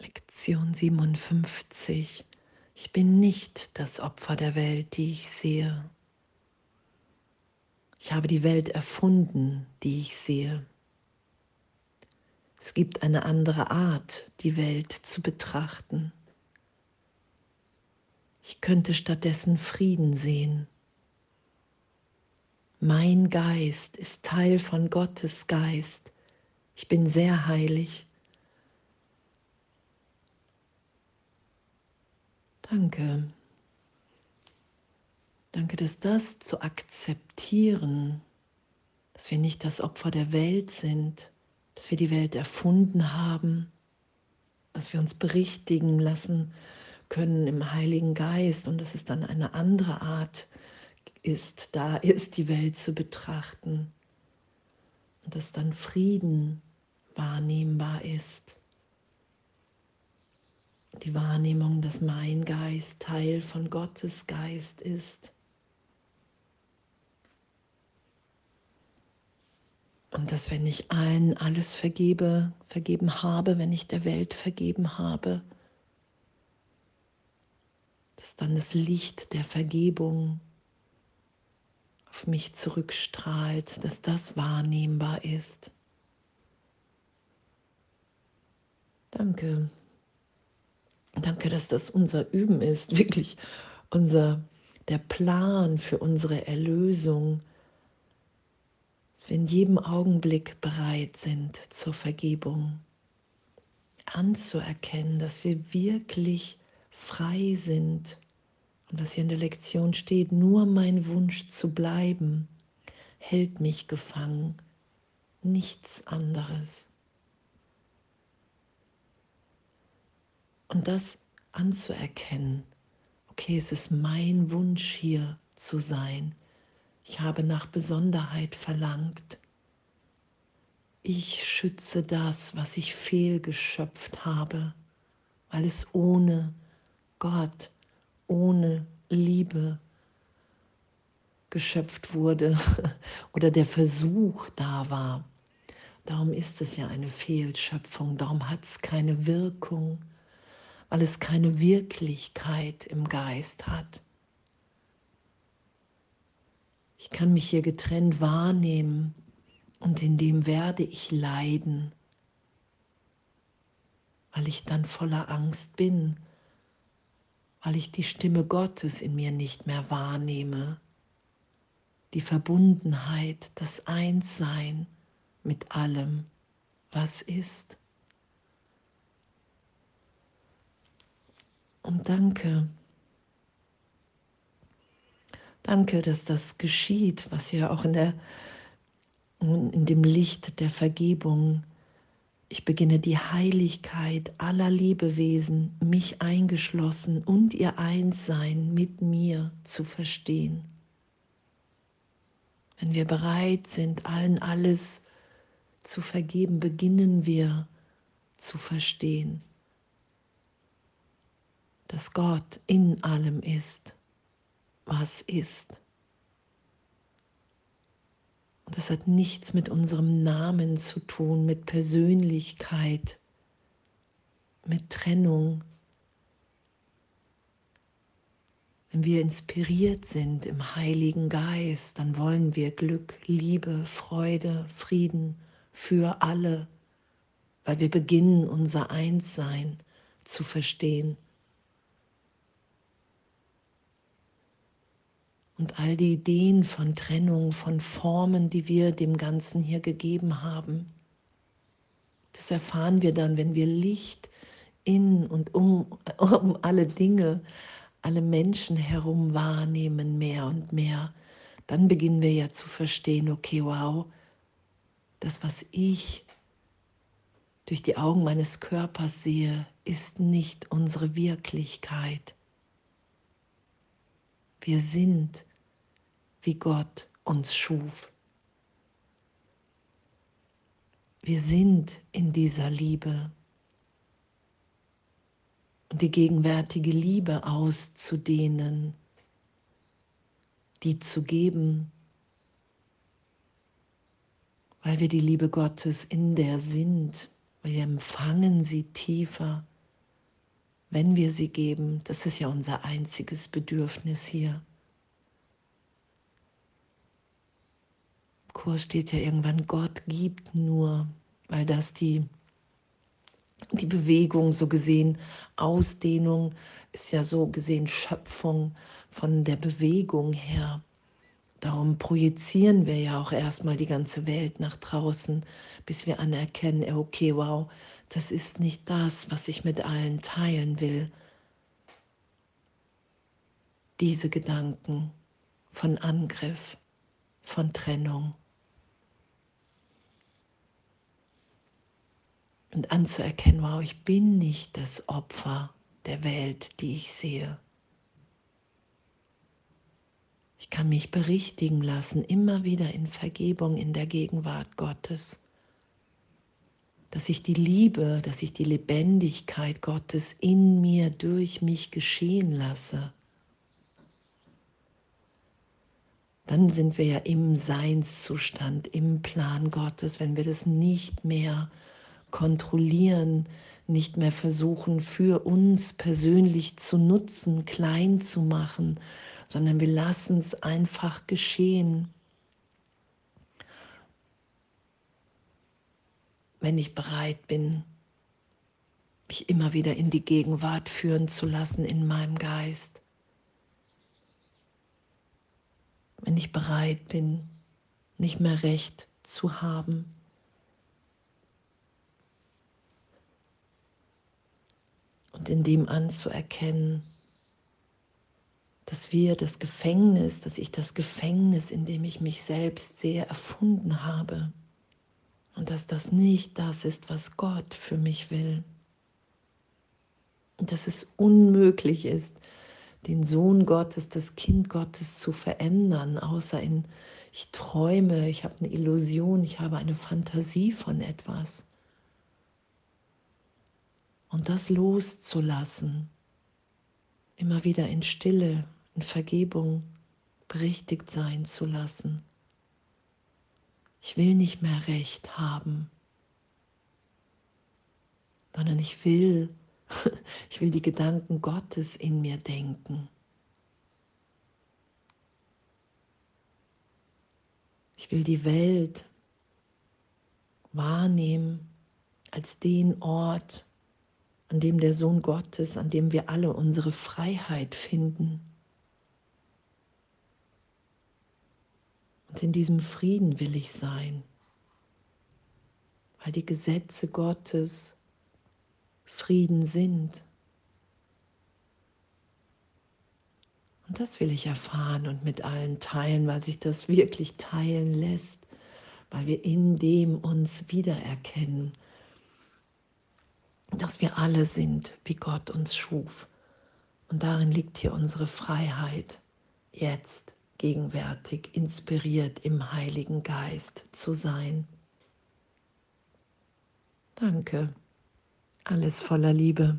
Lektion 57. Ich bin nicht das Opfer der Welt, die ich sehe. Ich habe die Welt erfunden, die ich sehe. Es gibt eine andere Art, die Welt zu betrachten. Ich könnte stattdessen Frieden sehen. Mein Geist ist Teil von Gottes Geist. Ich bin sehr heilig. Danke. Danke, dass das zu akzeptieren, dass wir nicht das Opfer der Welt sind, dass wir die Welt erfunden haben, dass wir uns berichtigen lassen können im Heiligen Geist und dass es dann eine andere Art ist, da ist die Welt zu betrachten und dass dann Frieden wahrnehmbar ist die Wahrnehmung, dass mein Geist Teil von Gottes Geist ist. Und dass wenn ich allen alles vergebe, vergeben habe, wenn ich der Welt vergeben habe, dass dann das Licht der Vergebung auf mich zurückstrahlt, dass das wahrnehmbar ist. Danke. Danke, dass das unser Üben ist, wirklich. Unser der Plan für unsere Erlösung, dass wir in jedem Augenblick bereit sind zur Vergebung, anzuerkennen, dass wir wirklich frei sind. Und was hier in der Lektion steht, nur mein Wunsch zu bleiben, hält mich gefangen, nichts anderes. Und das anzuerkennen, okay, es ist mein Wunsch hier zu sein. Ich habe nach Besonderheit verlangt. Ich schütze das, was ich fehlgeschöpft habe, weil es ohne Gott, ohne Liebe geschöpft wurde oder der Versuch da war. Darum ist es ja eine Fehlschöpfung, darum hat es keine Wirkung weil es keine Wirklichkeit im Geist hat. Ich kann mich hier getrennt wahrnehmen und in dem werde ich leiden, weil ich dann voller Angst bin, weil ich die Stimme Gottes in mir nicht mehr wahrnehme, die Verbundenheit, das Einssein mit allem, was ist. Und danke. Danke, dass das geschieht, was ja auch in, der, in dem Licht der Vergebung. Ich beginne die Heiligkeit aller Lebewesen, mich eingeschlossen und ihr Einssein mit mir zu verstehen. Wenn wir bereit sind, allen alles zu vergeben, beginnen wir zu verstehen dass Gott in allem ist, was ist. Und das hat nichts mit unserem Namen zu tun, mit Persönlichkeit, mit Trennung. Wenn wir inspiriert sind im Heiligen Geist, dann wollen wir Glück, Liebe, Freude, Frieden für alle, weil wir beginnen unser Einssein zu verstehen. Und all die Ideen von Trennung, von Formen, die wir dem Ganzen hier gegeben haben. Das erfahren wir dann, wenn wir Licht in und um, um alle Dinge, alle Menschen herum wahrnehmen, mehr und mehr. Dann beginnen wir ja zu verstehen, okay, wow, das, was ich durch die Augen meines Körpers sehe, ist nicht unsere Wirklichkeit. Wir sind wie Gott uns schuf. Wir sind in dieser Liebe. Und die gegenwärtige Liebe auszudehnen, die zu geben, weil wir die Liebe Gottes in der sind, wir empfangen sie tiefer, wenn wir sie geben. Das ist ja unser einziges Bedürfnis hier. Kurs steht ja irgendwann, Gott gibt nur, weil das die, die Bewegung so gesehen, Ausdehnung ist ja so gesehen Schöpfung von der Bewegung her. Darum projizieren wir ja auch erstmal die ganze Welt nach draußen, bis wir anerkennen, okay, wow, das ist nicht das, was ich mit allen teilen will. Diese Gedanken von Angriff, von Trennung. Und anzuerkennen, wow, ich bin nicht das Opfer der Welt, die ich sehe. Ich kann mich berichtigen lassen, immer wieder in Vergebung in der Gegenwart Gottes. Dass ich die Liebe, dass ich die Lebendigkeit Gottes in mir, durch mich geschehen lasse. Dann sind wir ja im Seinszustand, im Plan Gottes, wenn wir das nicht mehr kontrollieren, nicht mehr versuchen, für uns persönlich zu nutzen, klein zu machen, sondern wir lassen es einfach geschehen. Wenn ich bereit bin, mich immer wieder in die Gegenwart führen zu lassen in meinem Geist. Wenn ich bereit bin, nicht mehr recht zu haben. Und in dem anzuerkennen, dass wir das Gefängnis, dass ich das Gefängnis, in dem ich mich selbst sehe, erfunden habe. Und dass das nicht das ist, was Gott für mich will. Und dass es unmöglich ist, den Sohn Gottes, das Kind Gottes zu verändern, außer in, ich träume, ich habe eine Illusion, ich habe eine Fantasie von etwas. Und das loszulassen, immer wieder in Stille, in Vergebung berichtigt sein zu lassen. Ich will nicht mehr Recht haben, sondern ich will, ich will die Gedanken Gottes in mir denken. Ich will die Welt wahrnehmen als den Ort, an dem der Sohn Gottes, an dem wir alle unsere Freiheit finden. Und in diesem Frieden will ich sein, weil die Gesetze Gottes Frieden sind. Und das will ich erfahren und mit allen teilen, weil sich das wirklich teilen lässt, weil wir in dem uns wiedererkennen, dass wir alle sind, wie Gott uns schuf. Und darin liegt hier unsere Freiheit jetzt gegenwärtig inspiriert im Heiligen Geist zu sein. Danke. Alles voller Liebe.